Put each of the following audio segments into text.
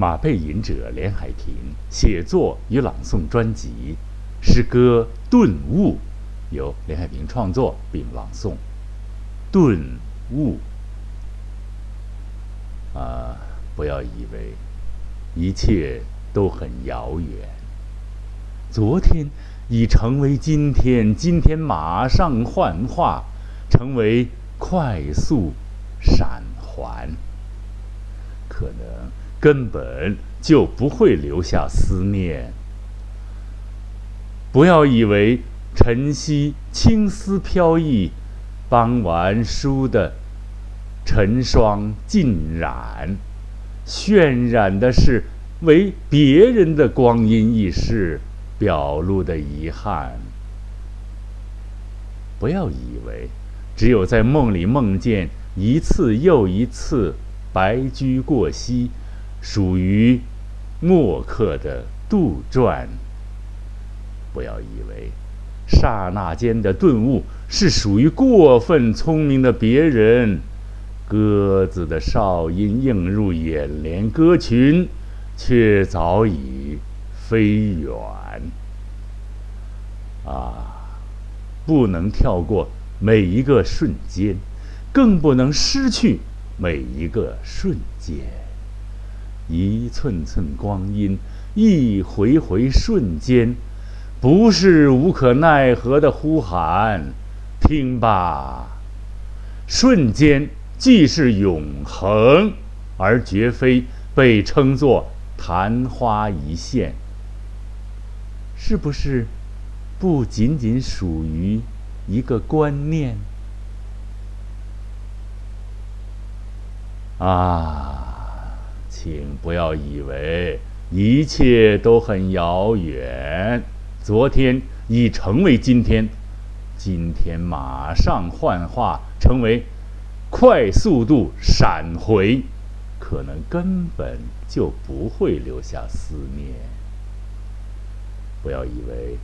马背吟者连海平写作与朗诵专辑，诗歌《顿悟》由连海平创作并朗诵。顿悟啊，不要以为一切都很遥远。昨天已成为今天，今天马上幻化，成为快速闪还，可能根本就不会留下思念。不要以为晨曦青丝飘逸，傍晚书的晨霜浸染，渲染的是为别人的光阴易逝。表露的遗憾。不要以为只有在梦里梦见一次又一次白驹过隙，属于墨客的杜撰。不要以为刹那间的顿悟是属于过分聪明的别人。鸽子的哨音映入眼帘，歌群却早已。飞远啊！不能跳过每一个瞬间，更不能失去每一个瞬间。一寸寸光阴，一回回瞬间，不是无可奈何的呼喊。听吧，瞬间既是永恒，而绝非被称作昙花一现。是不是不仅仅属于一个观念啊？请不要以为一切都很遥远。昨天已成为今天，今天马上幻化成为快速度闪回，可能根本就不会留下思念。不要以为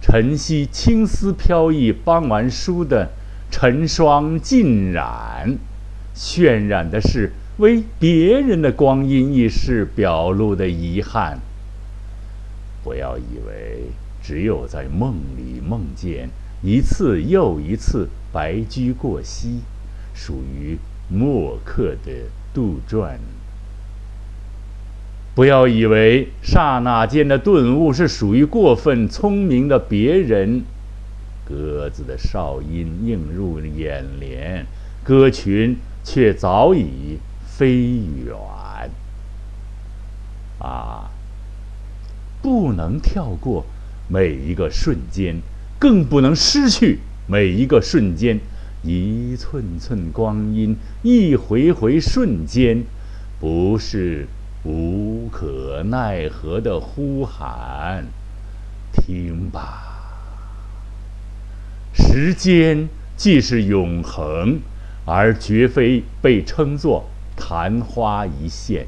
晨曦青丝飘逸，傍晚书的晨霜浸染，渲染的是为别人的光阴易逝表露的遗憾。不要以为只有在梦里梦见一次又一次白驹过隙，属于墨客的杜撰。不要以为刹那间的顿悟是属于过分聪明的别人。鸽子的哨音映入眼帘，歌群却早已飞远。啊！不能跳过每一个瞬间，更不能失去每一个瞬间。一寸寸光阴，一回回瞬间，不是。无可奈何的呼喊，听吧。时间既是永恒，而绝非被称作昙花一现。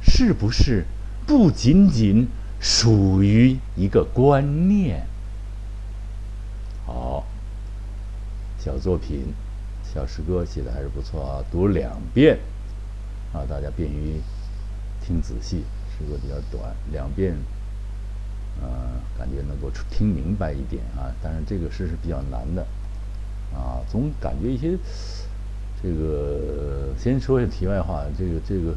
是不是不仅仅属于一个观念？好，小作品，小诗歌写的还是不错啊，读两遍啊，大家便于。听仔细，诗歌比较短，两遍，呃，感觉能够听明白一点啊。但是这个诗是比较难的，啊，总感觉一些，这个先说一下题外话，这个这个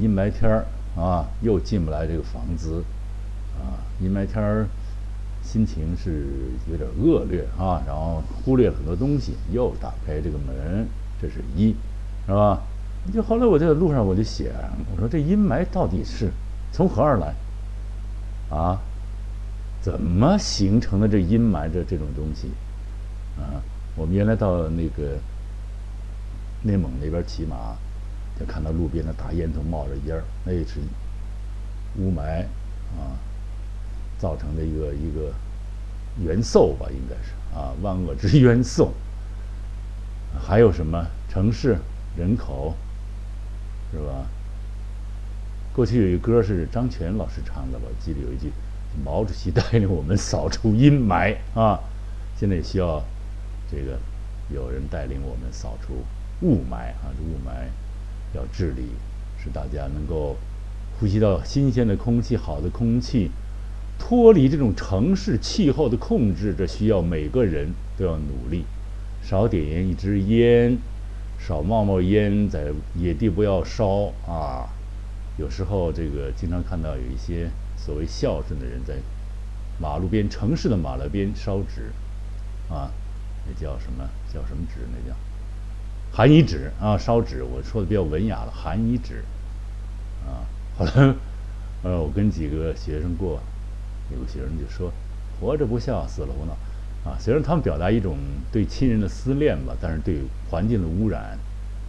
阴霾天儿啊，又进不来这个房子，啊，阴霾天儿，心情是有点恶劣啊，然后忽略了很多东西，又打开这个门，这是一，是吧？就后来我在路上我就写，我说这阴霾到底是从何而来？啊，怎么形成的这阴霾这这种东西？啊，我们原来到那个内蒙那边骑马，就看到路边的大烟囱冒着烟儿，那是雾霾啊造成的一个一个元素吧，应该是啊万恶之元素。还有什么城市人口？是吧？过去有一歌是张全老师唱的，我记得有一句：“毛主席带领我们扫除阴霾啊！”现在也需要这个有人带领我们扫除雾霾啊！这雾霾要治理使大家能够呼吸到新鲜的空气、好的空气，脱离这种城市气候的控制，这需要每个人都要努力，少点烟一支烟，少冒冒烟，在野地不要烧啊。有时候这个经常看到有一些所谓孝顺的人在马路边、城市的马路边烧纸，啊，那叫什么？叫什么纸？那叫。寒衣纸啊，烧纸，我说的比较文雅了。寒衣纸，啊，后来，呃，我跟几个学生过，有个学生就说：“活着不孝，死了胡闹。”啊，虽然他们表达一种对亲人的思念吧，但是对环境的污染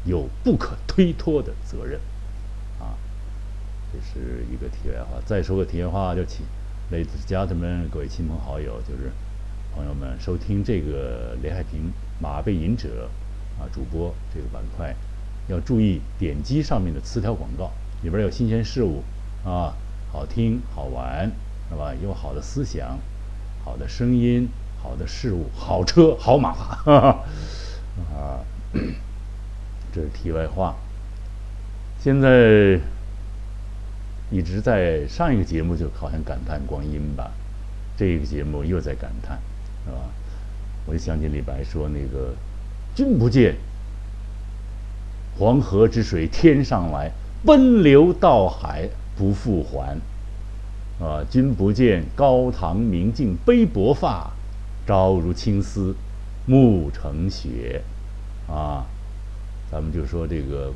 有不可推脱的责任，啊，这是一个题外话。再说个题外话，就请类似家人们、各位亲朋好友，就是朋友们收听这个连海平马背吟者。主播这个板块要注意点击上面的词条广告，里边有新鲜事物啊，好听好玩是吧？有好的思想，好的声音，好的事物，好车好马，啊，这是题外话。现在一直在上一个节目就好像感叹光阴吧，这个节目又在感叹，是吧？我就想起李白说那个。君不见，黄河之水天上来，奔流到海不复还。啊，君不见，高堂明镜悲白发，朝如青丝暮成雪。啊，咱们就说这个，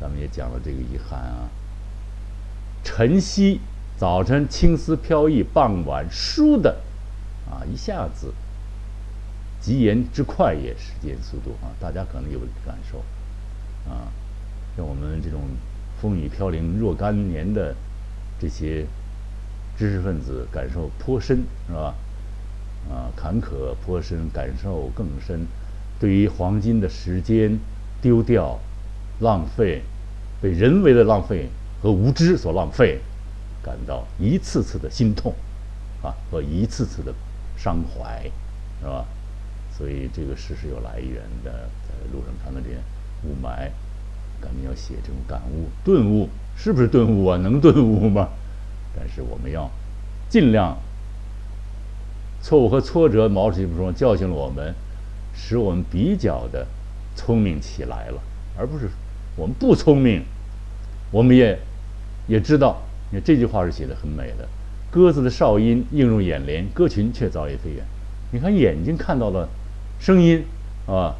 咱们也讲了这个遗憾啊。晨曦早晨青丝飘逸，傍晚倏的，啊，一下子。疾言之快也，时间速度啊，大家可能有感受啊。像我们这种风雨飘零若干年的这些知识分子，感受颇深，是吧？啊，坎坷颇深，感受更深。对于黄金的时间丢掉、浪费、被人为的浪费和无知所浪费，感到一次次的心痛啊，和一次次的伤怀，是吧？所以这个诗是有来源的，在路上看到这雾霾，赶紧要写这种感悟、顿悟，是不是顿悟啊？能顿悟吗？但是我们要尽量，错误和挫折，毛主席不说教训了我们，使我们比较的聪明起来了，而不是我们不聪明，我们也也知道，你看这句话是写的很美的，鸽子的哨音映入眼帘，鸽群却早已飞远。你看眼睛看到了。声音，啊，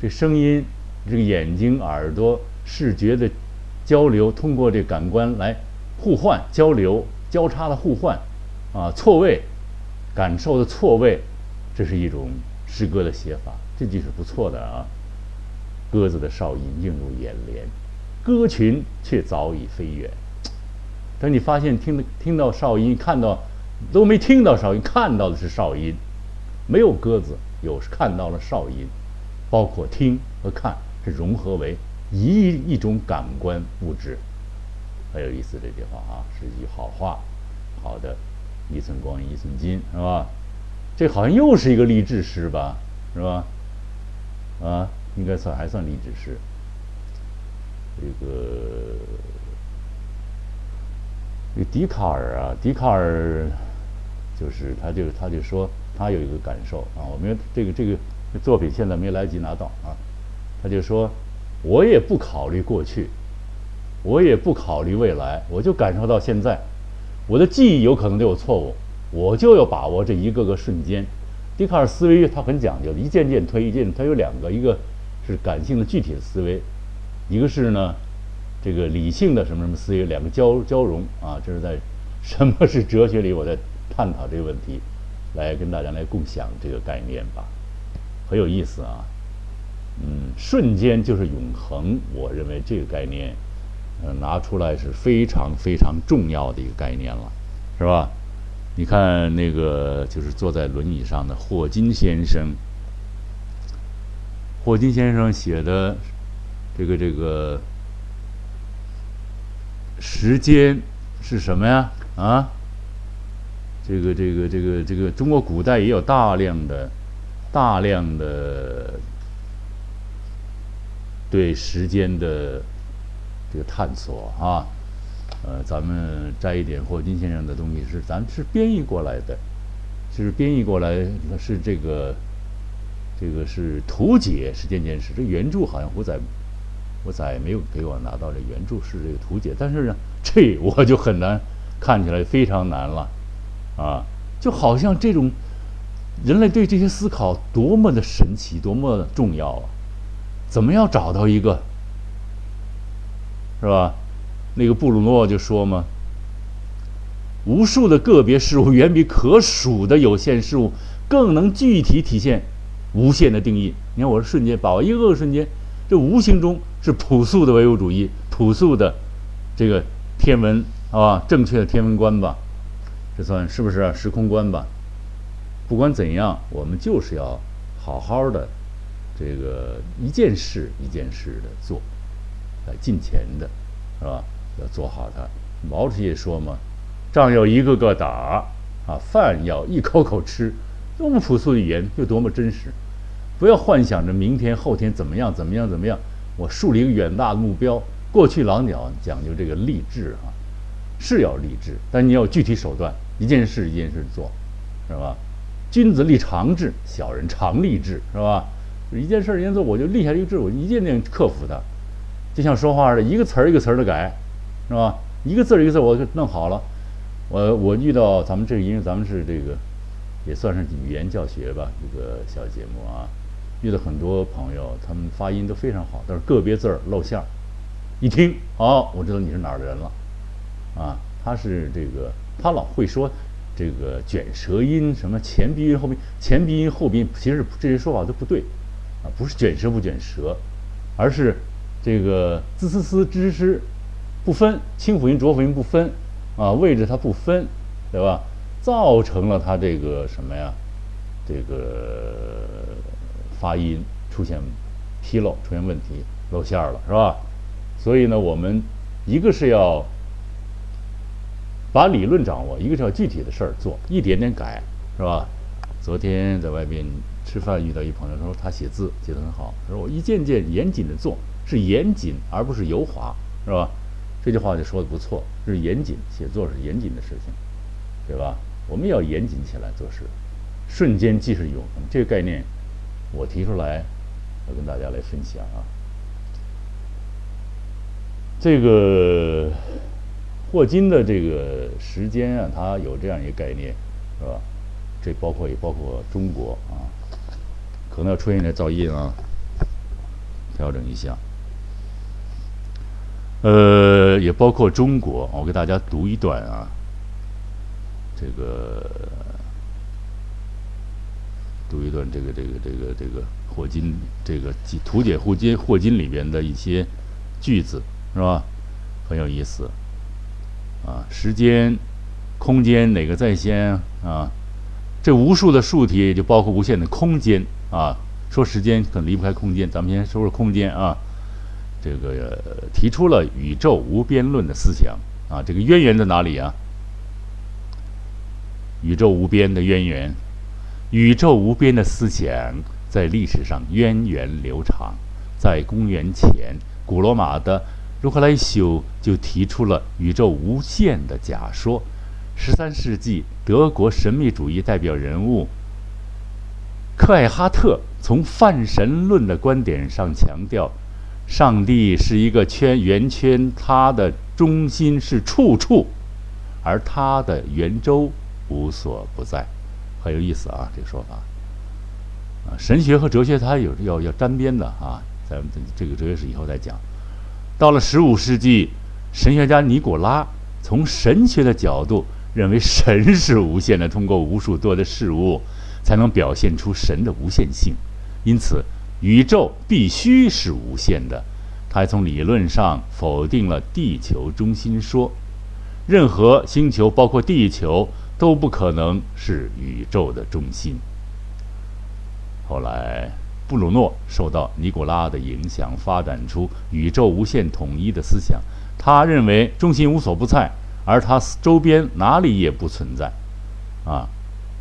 这声音，这个眼睛、耳朵、视觉的交流，通过这感官来互换、交流、交叉的互换，啊，错位，感受的错位，这是一种诗歌的写法，这句是不错的啊。鸽子的哨音映入眼帘，鸽群却早已飞远。等你发现听听到哨音，看到都没听到哨音，看到的是哨音，没有鸽子。有看到了哨音，包括听和看是融合为一一种感官物质，很有意思。这句话啊，是一句好话。好的，一寸光阴一寸金，是吧？这好像又是一个励志诗吧，是吧？啊，应该算还算励志诗。这个，这笛卡尔啊，笛卡尔就是他就他就说。他有一个感受啊，我们这个这个作品现在没来及拿到啊，他就说，我也不考虑过去，我也不考虑未来，我就感受到现在，我的记忆有可能都有错误，我就要把握这一个个瞬间。笛卡尔思维他很讲究，一件件推，一件他有两个，一个是感性的具体的思维，一个是呢这个理性的什么什么思维，两个交交融啊，这是在什么是哲学里我在探讨这个问题。来跟大家来共享这个概念吧，很有意思啊。嗯，瞬间就是永恒，我认为这个概念，呃，拿出来是非常非常重要的一个概念了，是吧？你看那个就是坐在轮椅上的霍金先生，霍金先生写的这个这个时间是什么呀？啊？这个这个这个这个，中国古代也有大量的、大量的对时间的这个探索啊。呃，咱们摘一点霍金先生的东西是咱是编译过来的，是编译过来是这个这个是图解是件件事，这原著好像我在我在没有给我拿到这原著是这个图解，但是呢，这我就很难看起来非常难了。啊，就好像这种人类对这些思考多么的神奇，多么的重要啊！怎么样找到一个是吧？那个布鲁诺就说嘛：“无数的个别事物远比可数的有限事物更能具体体现无限的定义。”你看，我是瞬间把握一个个瞬间，这无形中是朴素的唯物主义，朴素的这个天文啊，正确的天文观吧，这算是不是时空观吧？不管怎样，我们就是要好好的这个一件事一件事的做，来进钱的，是吧？要做好它。毛主席说嘛：“仗要一个个打，啊，饭要一口口吃。”多么朴素的语言，又多么真实！不要幻想着明天、后天怎么样、怎么样、怎么样。我树立一个远大的目标。过去老鸟讲究这个励志啊，是要励志，但你要具体手段，一件事一件事做，是吧？君子立长志，小人常立志，是吧？一件事一件做，我就立下一个志，我一件件克服它。就像说话似的，一个词儿一个词儿的改。是吧？一个字儿一个字儿，我就弄好了。我我遇到咱们这个，因为咱们是这个，也算是语言教学吧，一个小节目啊。遇到很多朋友，他们发音都非常好，但是个别字儿露馅儿。一听，哦，我知道你是哪儿的人了。啊，他是这个，他老会说这个卷舌音，什么前鼻音后鼻，前鼻音后鼻音，其实这些说法都不对。啊，不是卷舌不卷舌，而是这个滋滋滋吱吱。不分清辅音浊辅音不分，啊，位置它不分，对吧？造成了他这个什么呀？这个发音出现纰漏，出现问题，露馅儿了，是吧？所以呢，我们一个是要把理论掌握，一个是要具体的事儿做，一点点改，是吧？昨天在外边吃饭遇到一朋友，他说他写字写得很好，他说我一件件严谨的做，是严谨而不是油滑，是吧？这句话就说的不错，是严谨写作是严谨的事情，对吧？我们要严谨起来做事，瞬间即是永恒。这个概念我提出来，我跟大家来分享啊。这个霍金的这个时间啊，他有这样一个概念，是吧？这包括也包括中国啊，可能要出现点噪音啊，调整一下。呃，也包括中国，我给大家读一段啊。这个读一段，这个这个这个这个霍金这个图解霍金霍金里边的一些句子，是吧？很有意思啊。时间、空间哪个在先啊？这无数的数体就包括无限的空间啊。说时间可能离不开空间，咱们先说说空间啊。这个提出了宇宙无边论的思想啊，这个渊源在哪里啊？宇宙无边的渊源，宇宙无边的思想在历史上源远流长。在公元前，古罗马的如克莱修就提出了宇宙无限的假说。十三世纪，德国神秘主义代表人物克艾哈特从泛神论的观点上强调。上帝是一个圈圆圈，它的中心是处处，而它的圆周无所不在，很有意思啊，这个说法。啊，神学和哲学它有要要沾边的啊，咱们这个哲学史以后再讲。到了十五世纪，神学家尼古拉从神学的角度认为神是无限的，通过无数多的事物才能表现出神的无限性，因此。宇宙必须是无限的，他还从理论上否定了地球中心说，任何星球，包括地球，都不可能是宇宙的中心。后来，布鲁诺受到尼古拉的影响，发展出宇宙无限统一的思想。他认为中心无所不在，而他周边哪里也不存在，啊，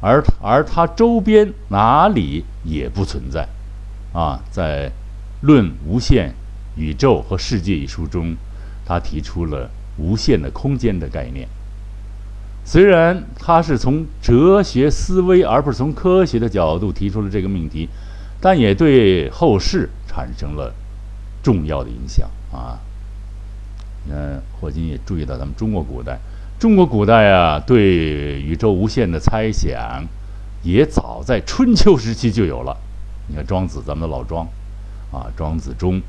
而而他周边哪里也不存在。啊，在《论无限宇宙和世界》一书中，他提出了无限的空间的概念。虽然他是从哲学思维而不是从科学的角度提出了这个命题，但也对后世产生了重要的影响啊。嗯，霍金也注意到咱们中国古代，中国古代啊，对宇宙无限的猜想，也早在春秋时期就有了。你看庄子，咱们的老庄，啊，庄子中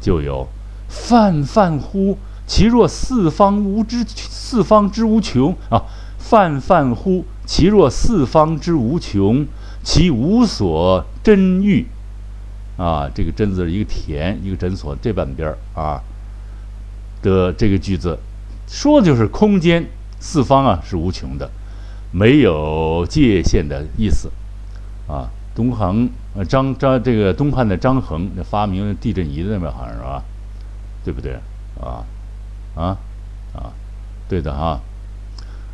就有“泛泛乎其若四方无之，四方之无穷啊。”泛泛乎其若四方之无穷，其无所真欲。啊，这个“真”字一个田，一个诊所，这半边儿啊的这个句子，说的就是空间四方啊是无穷的，没有界限的意思。啊，东衡呃张张这个东汉的张衡发明地震仪的那边好像是吧？对不对？啊啊啊，对的哈。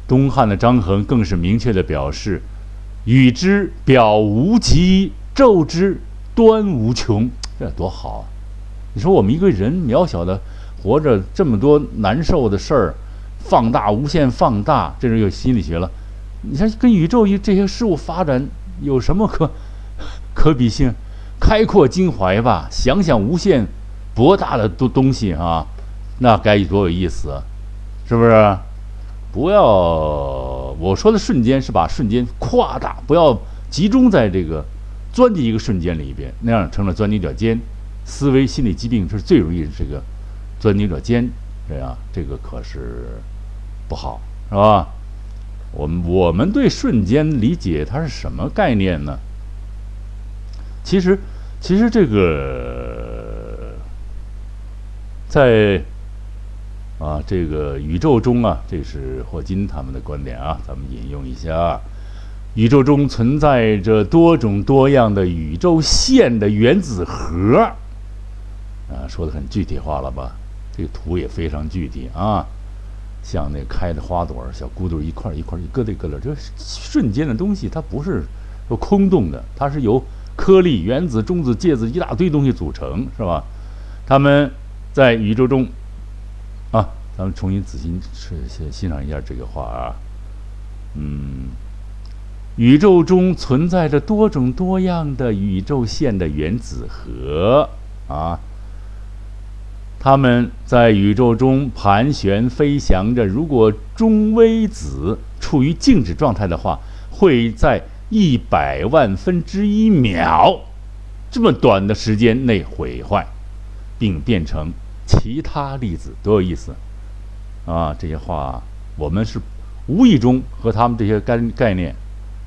东汉的张衡更是明确的表示：“宇之表无极，宙之端无穷。”这多好啊！你说我们一个人渺小的活着，这么多难受的事儿，放大、无限放大，这是有心理学了。你看，跟宇宙一这些事物发展有什么可 可比性？开阔襟怀吧，想想无限博大的东东西啊，那该多有意思，是不是？不要，我说的瞬间是把瞬间夸大，不要集中在这个钻进一个瞬间里边，那样成了钻牛角尖。思维心理疾病是最容易这个钻牛角尖，这样这个可是不好，是吧？我们我们对瞬间理解它是什么概念呢？其实，其实这个在。啊，这个宇宙中啊，这是霍金他们的观点啊，咱们引用一下：宇宙中存在着多种多样的宇宙线的原子核。啊，说的很具体化了吧？这个图也非常具体啊，像那开的花朵、小骨朵一块一块一疙瘩疙瘩，这瞬间的东西它不是说空洞的，它是由颗粒、原子、中子、介子一大堆东西组成，是吧？它们在宇宙中。啊，咱们重新仔细欣欣赏一下这个画啊。嗯，宇宙中存在着多种多样的宇宙线的原子核啊，它们在宇宙中盘旋飞翔着。如果中微子处于静止状态的话，会在一百万分之一秒这么短的时间内毁坏，并变成。其他粒子多有意思啊！这些话我们是无意中和他们这些概概念、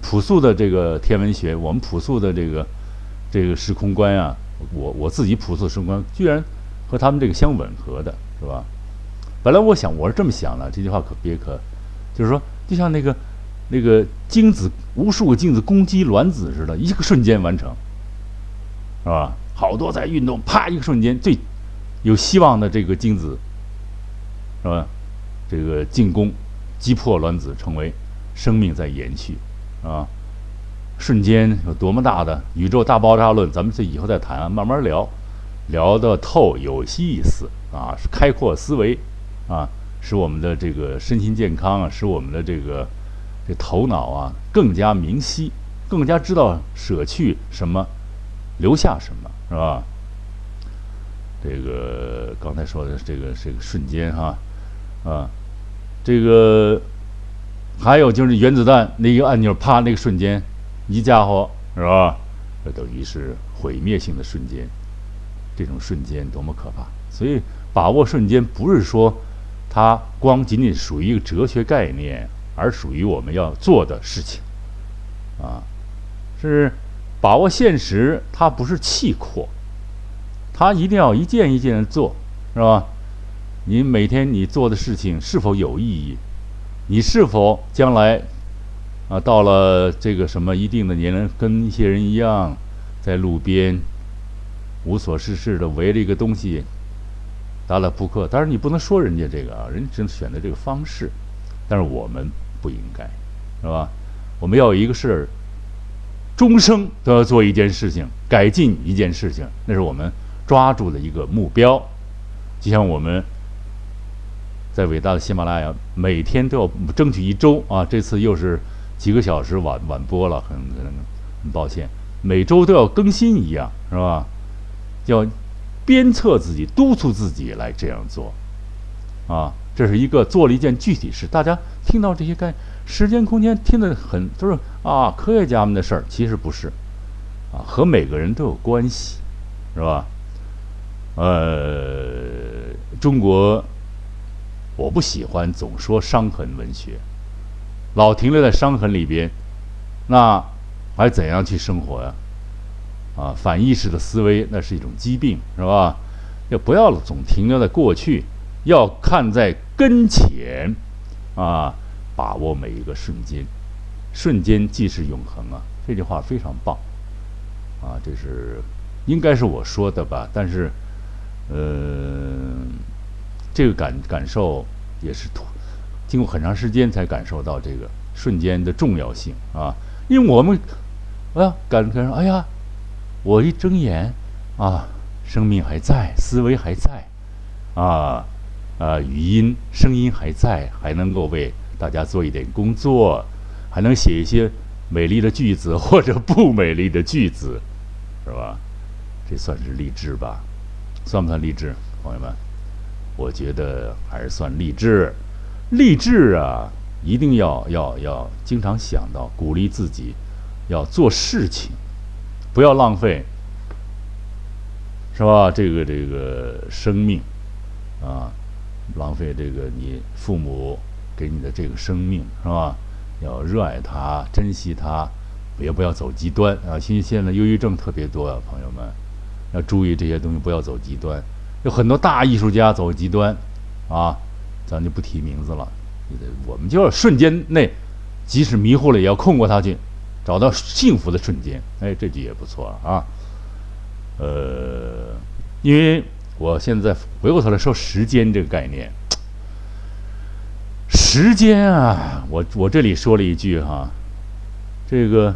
朴素的这个天文学，我们朴素的这个这个时空观啊，我我自己朴素的时空观，居然和他们这个相吻合的，是吧？本来我想我是这么想的，这句话可别可，就是说，就像那个那个精子无数个精子攻击卵子似的，一个瞬间完成，是吧？好多在运动，啪，一个瞬间最。有希望的这个精子，是吧？这个进攻，击破卵子，成为生命在延续，啊！瞬间有多么大的宇宙大爆炸论？咱们这以后再谈，慢慢聊，聊得透有意思啊！开阔思维啊，使我们的这个身心健康啊，使我们的这个这头脑啊更加明晰，更加知道舍去什么，留下什么，是吧？这个刚才说的这个这个瞬间哈，啊，这个还有就是原子弹那个按钮啪那个瞬间，一家伙是吧？这等于是毁灭性的瞬间，这种瞬间多么可怕！所以把握瞬间不是说它光仅仅属于一个哲学概念，而属于我们要做的事情啊，是把握现实，它不是气阔。它一定要一件一件的做，是吧？你每天你做的事情是否有意义？你是否将来啊到了这个什么一定的年龄，跟一些人一样，在路边无所事事的围着一个东西打打扑克？当然你不能说人家这个啊，人只能选择这个方式，但是我们不应该，是吧？我们要有一个事儿，终生都要做一件事情，改进一件事情，那是我们。抓住的一个目标，就像我们在伟大的喜马拉雅，每天都要争取一周啊。这次又是几个小时晚晚播了，很很很抱歉，每周都要更新一样，是吧？要鞭策自己，督促自己来这样做啊。这是一个做了一件具体事，大家听到这些概时间空间听得很都是啊科学家们的事儿，其实不是啊，和每个人都有关系，是吧？呃，中国，我不喜欢总说伤痕文学，老停留在伤痕里边，那还怎样去生活呀？啊，反意识的思维那是一种疾病，是吧？要不要总停留在过去？要看在跟前，啊，把握每一个瞬间，瞬间即是永恒啊！这句话非常棒，啊，这是应该是我说的吧？但是。呃，这个感感受也是经过很长时间才感受到这个瞬间的重要性啊！因为我们啊感感受，哎呀，我一睁眼啊，生命还在，思维还在，啊啊，语音声音还在，还能够为大家做一点工作，还能写一些美丽的句子或者不美丽的句子，是吧？这算是励志吧？算不算励志，朋友们？我觉得还是算励志。励志啊，一定要要要经常想到，鼓励自己要做事情，不要浪费，是吧？这个这个生命啊，浪费这个你父母给你的这个生命，是吧？要热爱它，珍惜它，也不要走极端啊。其实现在忧郁症特别多啊，朋友们。要注意这些东西，不要走极端。有很多大艺术家走极端，啊，咱就不提名字了。我们就要瞬间内，即使迷糊了，也要控过他去，找到幸福的瞬间。哎，这句也不错啊。呃，因为我现在回过头来说时间这个概念，时间啊，我我这里说了一句哈，这个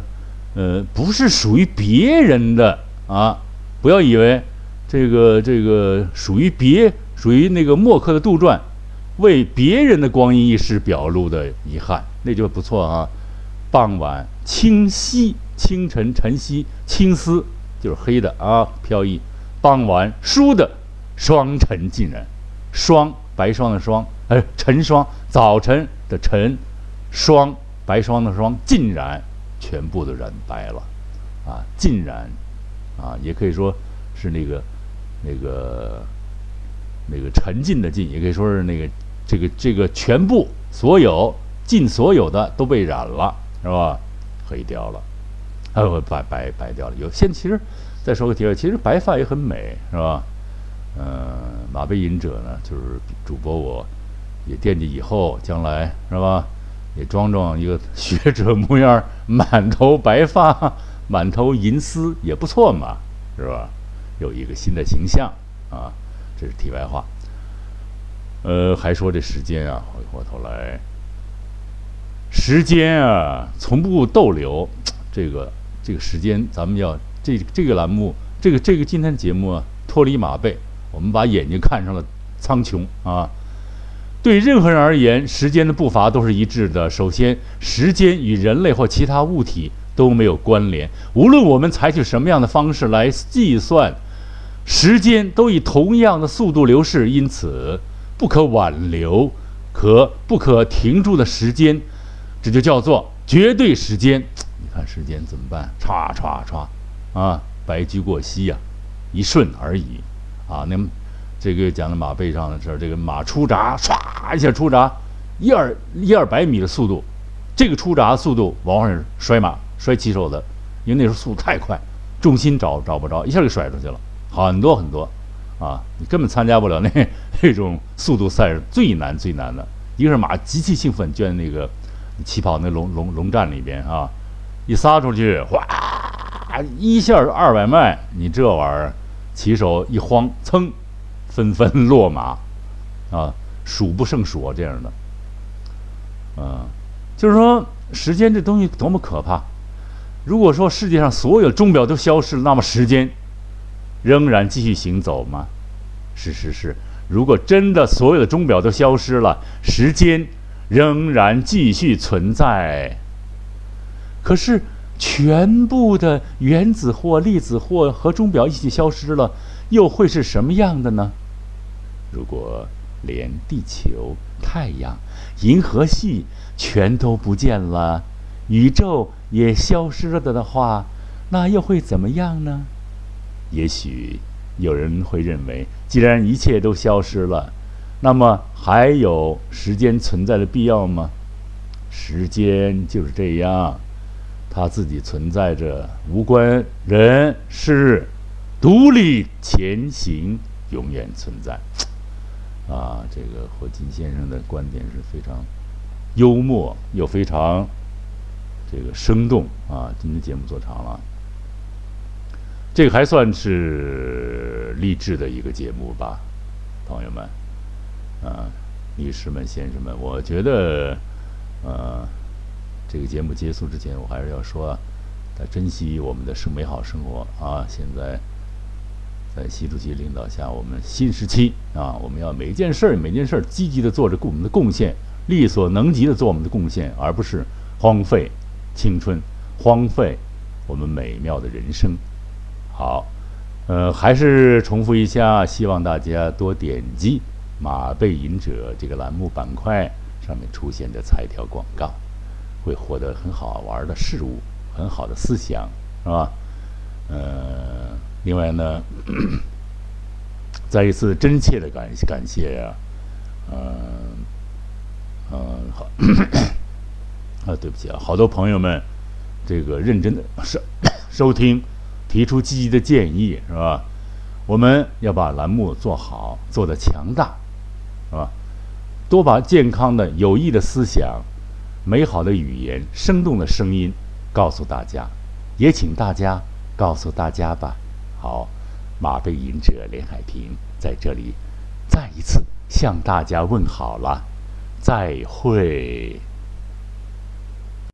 呃，不是属于别人的啊。不要以为这个这个属于别属于那个墨客的杜撰，为别人的光阴一逝表露的遗憾，那就不错啊。傍晚清溪，清晨晨曦，青丝就是黑的啊，飘逸。傍晚疏的霜尘尽染，霜白霜的霜，哎，晨霜早晨的晨，霜白霜的霜尽染，全部都染白了啊，尽染。啊，也可以说是那个、那个、那个沉浸的浸，也可以说是那个这个、这个全部所有尽所有的都被染了，是吧？黑掉了，呃，白白白掉了。有现其实再说个题外，其实白发也很美，是吧？嗯，马背隐者呢，就是主播，我也惦记以后将来，是吧？也装装一个 学者模样，满头白发。满头银丝也不错嘛，是吧？有一个新的形象啊，这是题外话。呃，还说这时间啊，回过头来，时间啊，从不逗留。这个这个时间，咱们要这这个栏目，这个这个今天节目啊，脱离马背，我们把眼睛看上了苍穹啊。对任何人而言，时间的步伐都是一致的。首先，时间与人类或其他物体。都没有关联。无论我们采取什么样的方式来计算时间，都以同样的速度流逝。因此，不可挽留、可不可停住的时间，这就叫做绝对时间。你看时间怎么办？歘歘歘，啊，白驹过隙呀，一瞬而已。啊，那么这个讲的马背上的事儿，这个马出闸，唰一下出闸，一二一二百米的速度，这个出闸速度往往是摔马。摔骑手的，因为那时候速度太快，重心找找不着，一下就甩出去了，很多很多，啊，你根本参加不了那 那种速度赛是，最难最难的。一个是马极其兴奋，就在那个起跑那龙龙龙站里边啊，一撒出去，哗，一下二百迈，你这玩意儿，骑手一慌，噌，纷纷落马，啊，数不胜数啊，这样的，嗯，就是说时间这东西多么可怕。如果说世界上所有钟表都消失了，那么时间仍然继续行走吗？是是是，如果真的所有的钟表都消失了，时间仍然继续存在。可是，全部的原子或粒子或和钟表一起消失了，又会是什么样的呢？如果连地球、太阳、银河系全都不见了，宇宙也消失了的话，那又会怎么样呢？也许有人会认为，既然一切都消失了，那么还有时间存在的必要吗？时间就是这样，它自己存在着，无关人事，独立前行，永远存在。啊，这个霍金先生的观点是非常幽默又非常这个生动啊！今天节目做长了。这个还算是励志的一个节目吧，朋友们，啊，女士们、先生们，我觉得，呃，这个节目结束之前，我还是要说，在珍惜我们的生美好生活啊！现在在习主席领导下，我们新时期啊，我们要每一件事儿、每件事儿积极的做着我们的贡献，力所能及的做我们的贡献，而不是荒废青春、荒废我们美妙的人生。好，呃，还是重复一下，希望大家多点击“马背吟者”这个栏目板块上面出现的彩条广告，会获得很好玩的事物，很好的思想，是吧？呃，另外呢，再一次真切的感感谢啊，嗯，嗯，好，啊，对不起啊，好多朋友们这个认真的收收听。提出积极的建议是吧？我们要把栏目做好，做得强大，是吧？多把健康的、有益的思想、美好的语言、生动的声音告诉大家，也请大家告诉大家吧。好，马背吟者连海平在这里再一次向大家问好了，再会。